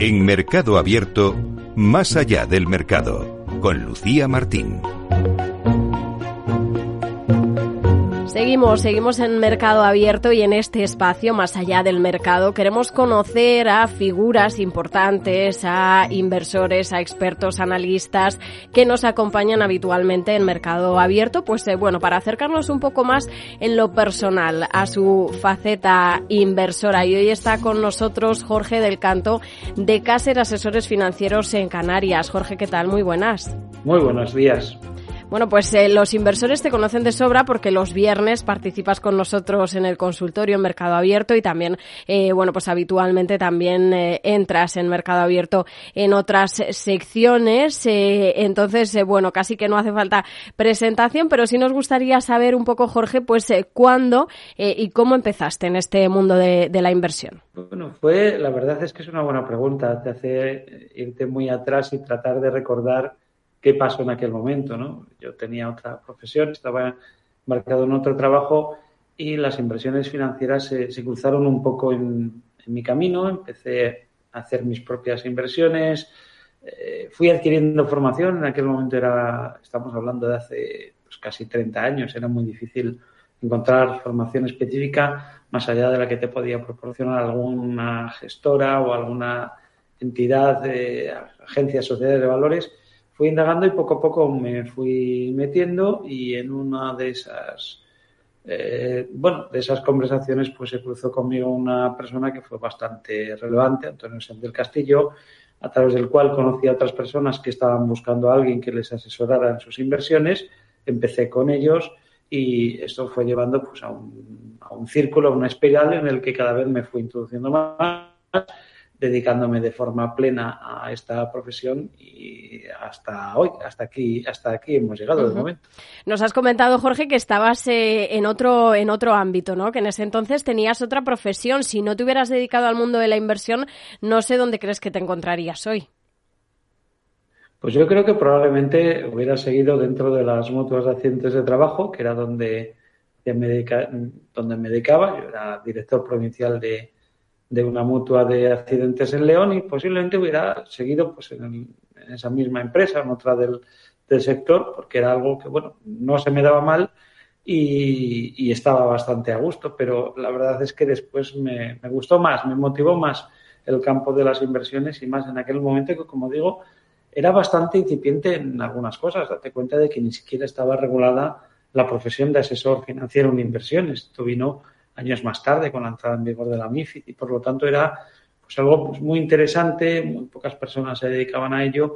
En Mercado Abierto, más allá del mercado, con Lucía Martín. Seguimos, seguimos en Mercado Abierto y en este espacio, más allá del mercado, queremos conocer a figuras importantes, a inversores, a expertos, analistas que nos acompañan habitualmente en Mercado Abierto, pues eh, bueno, para acercarnos un poco más en lo personal a su faceta inversora. Y hoy está con nosotros Jorge del Canto de Caser Asesores Financieros en Canarias. Jorge, ¿qué tal? Muy buenas. Muy buenos días. Bueno, pues eh, los inversores te conocen de sobra porque los viernes participas con nosotros en el consultorio en Mercado Abierto y también, eh, bueno, pues habitualmente también eh, entras en Mercado Abierto en otras secciones. entonces, bueno, casi que no hace falta presentación, pero sí nos gustaría saber un poco, Jorge, pues cuándo y cómo empezaste en este mundo de, de la inversión. Bueno, fue, la verdad es que es una buena pregunta. Te hace irte muy atrás y tratar de recordar qué pasó en aquel momento, ¿no? Yo tenía otra profesión, estaba embarcado en otro trabajo y las inversiones financieras se, cruzaron un poco en, mi camino, empecé a hacer mis propias inversiones, eh, fui adquiriendo formación, en aquel momento era, estamos hablando de hace pues, casi 30 años, era muy difícil encontrar formación específica más allá de la que te podía proporcionar alguna gestora o alguna entidad, de agencia, sociedades de valores fui indagando y poco a poco me fui metiendo y en una de esas eh, bueno, de esas conversaciones pues se cruzó conmigo una persona que fue bastante relevante, Antonio del Castillo, a través del cual conocí a otras personas que estaban buscando a alguien que les asesorara en sus inversiones. Empecé con ellos y esto fue llevando pues a un, a un círculo, a una espiral en el que cada vez me fui introduciendo más dedicándome de forma plena a esta profesión y hasta hoy, hasta aquí, hasta aquí hemos llegado de momento. Nos has comentado, Jorge, que estabas eh, en otro, en otro ámbito, ¿no? Que en ese entonces tenías otra profesión. Si no te hubieras dedicado al mundo de la inversión, no sé dónde crees que te encontrarías hoy. Pues yo creo que probablemente hubiera seguido dentro de las mutuas de accidentes de trabajo, que era donde, me, donde me dedicaba. Yo era director provincial de, de una mutua de accidentes en León y posiblemente hubiera seguido pues en, esa misma empresa, en otra del, sector, porque era algo que, bueno, no se me daba mal y, estaba bastante a gusto, pero la verdad es que después me, me, gustó más, me motivó más el campo de las inversiones y más en aquel momento que, como digo, era bastante incipiente en algunas cosas. Date cuenta de que ni siquiera estaba regulada la profesión de asesor financiero en inversiones. Esto vino años más tarde con la entrada en vigor de la MIFID y por lo tanto era pues algo pues, muy interesante, muy pocas personas se dedicaban a ello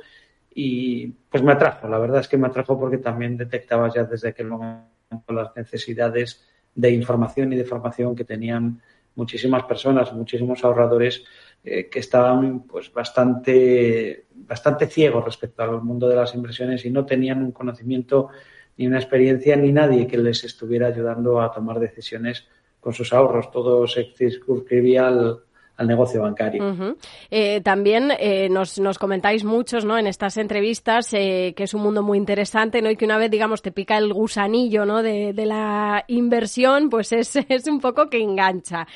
y pues me atrajo, la verdad es que me atrajo porque también detectaba ya desde aquel momento las necesidades de información y de formación que tenían muchísimas personas, muchísimos ahorradores eh, que estaban pues bastante, bastante ciegos respecto al mundo de las inversiones y no tenían un conocimiento ni una experiencia ni nadie que les estuviera ayudando a tomar decisiones con sus ahorros, todo se circunscribía al negocio bancario. Eh, también eh, nos, nos, comentáis muchos ¿no? en estas entrevistas eh, que es un mundo muy interesante ¿no? y que una vez, digamos, te pica el gusanillo ¿no? de, de la inversión, pues es, es, un poco que engancha.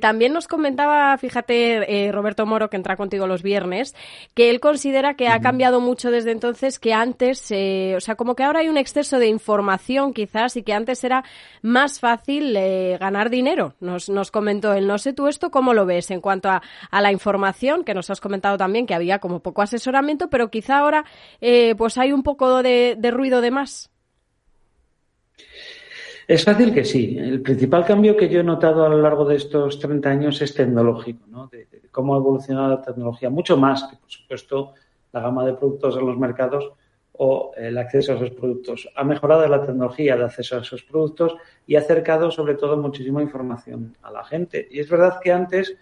también nos comentaba, fíjate, Roberto Moro, que entra contigo los viernes, que él considera que ha cambiado mucho desde entonces, que antes, o sea, como que ahora hay un exceso de información quizás y que antes era más fácil ganar dinero. Nos, nos comentó él, no sé tú esto, ¿cómo lo ves? En cuanto a, la información, que nos has comentado también que había como poco asesoramiento, pero quizá ahora eh, pues hay un poco de, ruido de más. Es fácil que sí. El principal cambio que yo he notado a lo largo de estos 30 años es tecnológico, ¿no? de, cómo ha evolucionado la tecnología, mucho más que, por supuesto, la gama de productos en los mercados o el acceso a esos productos. Ha mejorado la tecnología de acceso a esos productos y ha acercado sobre todo muchísima información a la gente. Y es verdad que antes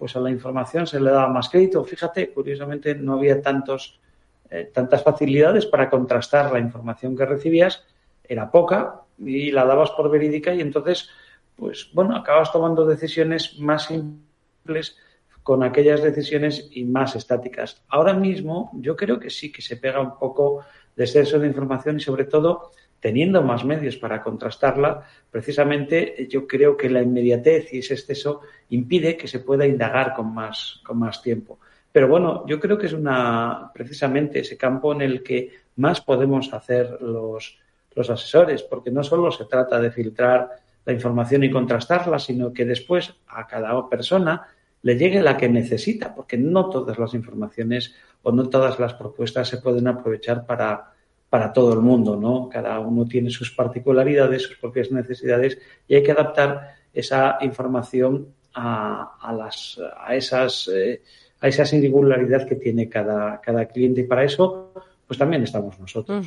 pues a la información se le daba más crédito. Fíjate, curiosamente no había tantos, eh, tantas facilidades para contrastar la información que recibías, era poca y la dabas por verídica y entonces, pues bueno, acabas tomando decisiones más simples con aquellas decisiones y más estáticas. Ahora mismo yo creo que sí que se pega un poco de exceso de información y sobre todo teniendo más medios para contrastarla, precisamente yo creo que la inmediatez y ese exceso impide que se pueda indagar con más, con más tiempo. Pero bueno, yo creo que es una precisamente ese campo en el que más podemos hacer los, los asesores, porque no solo se trata de filtrar la información y contrastarla, sino que después a cada persona le llegue la que necesita, porque no todas las informaciones o no todas las propuestas se pueden aprovechar para, para todo el mundo, ¿no? Cada uno tiene sus particularidades, sus propias necesidades y hay que adaptar esa información a, a las, a esas, eh, a esa singularidad que tiene cada, cada cliente y para eso pues también estamos nosotros.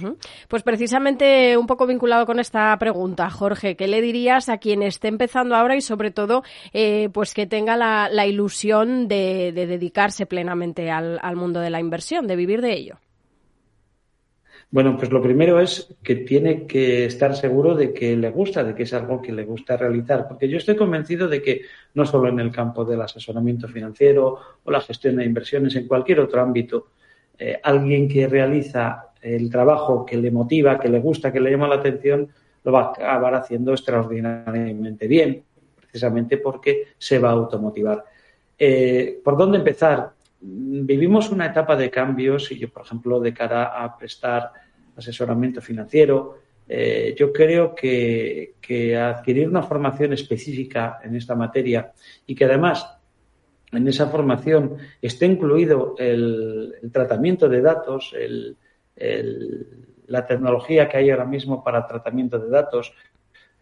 Pues precisamente un poco vinculado con esta pregunta, Jorge, ¿qué le dirías a quien esté empezando ahora y sobre todo eh, pues que tenga la, ilusión de, dedicarse plenamente al, mundo de la inversión, de vivir de ello? Bueno, pues lo primero es que tiene que estar seguro de que le gusta, de que es algo que le gusta realizar, porque yo estoy convencido de que no solo en el campo del asesoramiento financiero o la gestión de inversiones, en cualquier otro ámbito, eh, alguien que realiza el trabajo que le motiva, que le gusta, que le llama la atención, lo va a acabar haciendo extraordinariamente bien, precisamente porque se va a automotivar. Eh, ¿Por dónde empezar? Vivimos una etapa de cambios y yo, por ejemplo, de cara a prestar asesoramiento financiero, eh, yo creo que, que adquirir una formación específica en esta materia y que además en esa formación esté incluido el, tratamiento de datos, la tecnología que hay ahora mismo para tratamiento de datos,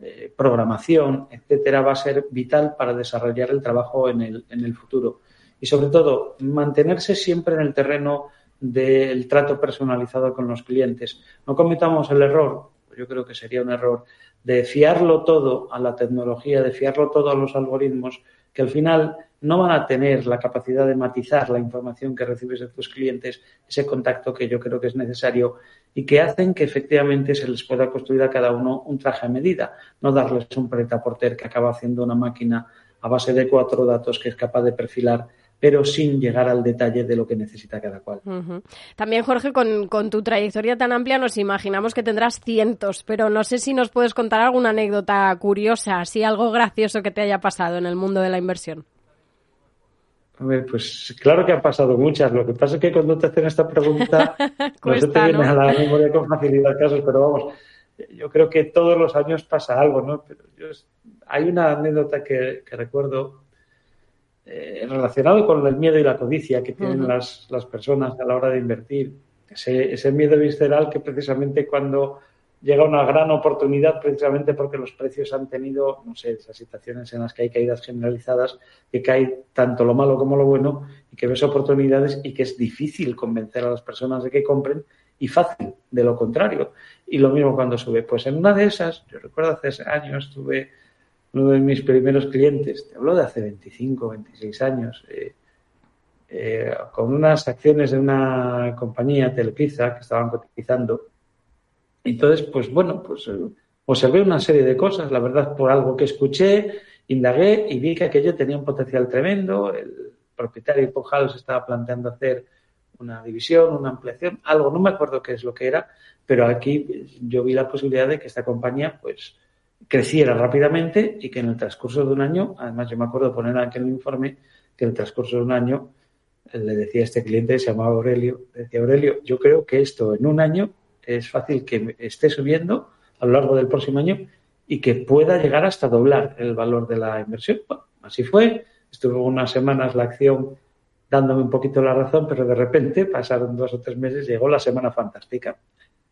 eh, programación, etcétera, va a ser vital para desarrollar el trabajo en el, en el futuro. Y sobre todo, mantenerse siempre en el terreno del trato personalizado con los clientes. No cometamos el error, yo creo que sería un error, de fiarlo todo a la tecnología, de fiarlo todo a los algoritmos, que al final no van a tener la capacidad de matizar la información que recibes de tus clientes, ese contacto que yo creo que es necesario y que hacen que efectivamente se les pueda construir a cada uno un traje a medida, no darles un pretaporter que acaba haciendo una máquina a base de cuatro datos que es capaz de perfilar pero sin llegar al detalle de lo que necesita cada cual. También, Jorge, con, con, tu trayectoria tan amplia nos imaginamos que tendrás cientos, pero no sé si nos puedes contar alguna anécdota curiosa, así algo gracioso que te haya pasado en el mundo de la inversión. Pues claro que han pasado muchas. Lo que pasa es que cuando te hacen esta pregunta, no se te viene a la memoria con facilidad casos, pero vamos, yo creo que todos los años pasa algo, ¿no? Pero hay una anécdota que, recuerdo eh, relacionado con el miedo y la codicia que tienen las, las, personas a la hora de invertir. Ese, ese miedo visceral que precisamente cuando llega una gran oportunidad precisamente porque los precios han tenido, no sé, esas situaciones en las que hay caídas generalizadas, que cae tanto lo malo como lo bueno y que ves oportunidades y que es difícil convencer a las personas de que compren y fácil de lo contrario. Y lo mismo cuando sube. Pues en una de esas, yo recuerdo hace años, tuve uno de mis primeros clientes, te hablo de hace 25, 26 años, eh, eh, con unas acciones de una compañía, Telepizza, que estaban cotizando entonces, pues bueno, pues eh, observé una serie de cosas, la verdad, por algo que escuché, indagué y vi que aquello tenía un potencial tremendo. El propietario Pojal se estaba planteando hacer una división, una ampliación, algo, no me acuerdo qué es lo que era, pero aquí yo vi la posibilidad de que esta compañía, pues, creciera rápidamente y que en el transcurso de un año, además yo me acuerdo poner aquí en el informe que en el transcurso de un año le decía a este cliente, se llamaba Aurelio, decía Aurelio, yo creo que esto en un año es fácil que esté subiendo a lo largo del próximo año y que pueda llegar hasta doblar el valor de la inversión. así fue. Estuvo unas semanas la acción dándome un poquito la razón, pero de repente, pasaron dos o tres meses, llegó la semana fantástica.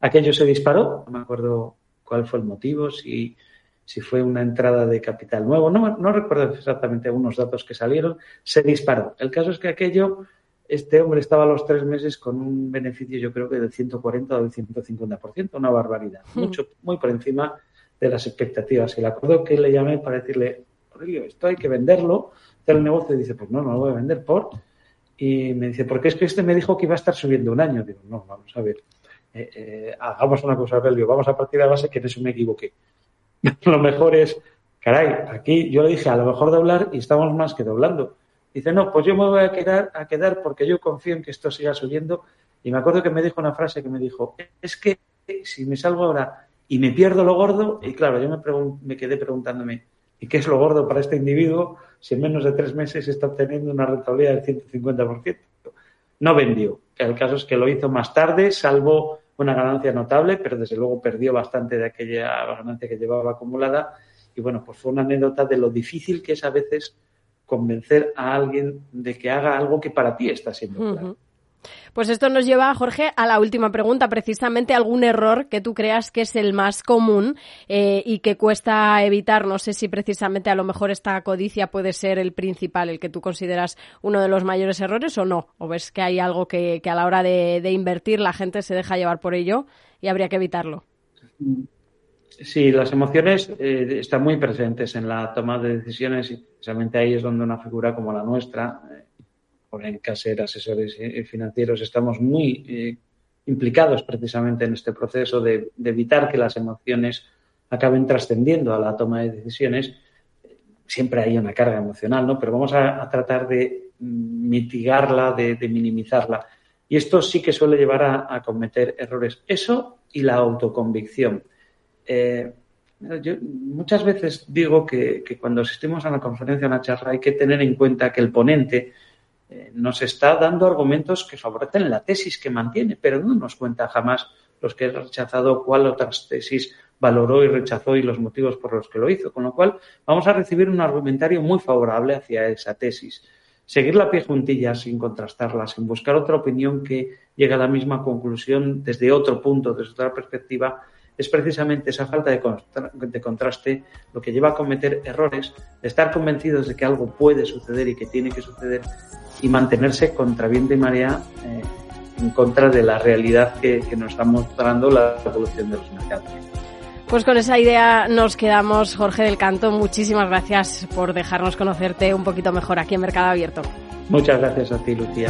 Aquello se disparó, no me acuerdo cuál fue el motivo, si, si fue una entrada de capital nuevo, no, no recuerdo exactamente unos datos que salieron, se disparó. El caso es que aquello este hombre estaba a los tres meses con un beneficio, yo creo que del 140 o del 150%, una barbaridad, hmm. mucho, muy por encima de las expectativas. Y le acuerdo que le llamé para decirle, Aurelio, esto hay que venderlo, hacer el negocio. Y dice, pues no, no lo voy a vender por. Y me dice, porque es que este me dijo que iba a estar subiendo un año. Digo, no, vamos a ver, eh, eh, hagamos una cosa, Aurelio, vamos a partir de la base que en eso me equivoqué. lo mejor es, caray, aquí yo le dije, a lo mejor doblar y estamos más que doblando Dice, no, pues yo me voy a quedar, porque yo confío en que esto siga subiendo. Y me acuerdo que me dijo una frase que me dijo, es que si me salgo ahora y me pierdo lo gordo, y claro, yo me, me quedé preguntándome, ¿y qué es lo gordo para este individuo si en menos de tres meses está obteniendo una rentabilidad del 150%? no vendió. El caso es que lo hizo más tarde, salvo una ganancia notable, pero desde luego perdió bastante de aquella ganancia que llevaba acumulada. Y bueno, pues fue una anécdota de lo difícil que es a veces convencer a alguien de que haga algo que para ti está siendo claro. Pues esto nos lleva, Jorge, a la última pregunta, precisamente algún error que tú creas que es el más común eh, y que cuesta evitar. No sé si precisamente a lo mejor esta codicia puede ser el principal, el que tú consideras uno de los mayores errores o no. O ves que hay algo que, a la hora de, invertir la gente se deja llevar por ello y habría que evitarlo. Sí, las emociones eh, están muy presentes en la toma de decisiones y precisamente ahí es donde una figura como la nuestra, eh, en Caser Asesores Financieros, estamos muy eh, implicados precisamente en este proceso de, evitar que las emociones acaben trascendiendo a la toma de decisiones. Siempre hay una carga emocional, ¿no? Pero vamos a, tratar de mitigarla, de, minimizarla. Y esto sí que suele llevar a, cometer errores. Eso y la autoconvicción. Eh, yo muchas veces digo que, cuando asistimos a una conferencia, a una charla, hay que tener en cuenta que el ponente eh, nos está dando argumentos que favorecen la tesis que mantiene, pero no nos cuenta jamás los que ha rechazado, cuál otras tesis valoró y rechazó y los motivos por los que lo hizo. Con lo cual, vamos a recibir un argumentario muy favorable hacia esa tesis. Seguir la pie juntillas sin contrastarla, sin buscar otra opinión que llegue a la misma conclusión desde otro punto, desde otra perspectiva, es precisamente esa falta de, contraste lo que lleva a cometer errores, de estar convencidos de que algo puede suceder y que tiene que suceder y mantenerse contra viento y marea eh, en contra de la realidad que, nos está mostrando la evolución de los mercados. Pues con esa idea nos quedamos, Jorge del Canto. Muchísimas gracias por dejarnos conocerte un poquito mejor aquí en Mercado Abierto. Muchas gracias a ti, Lucía.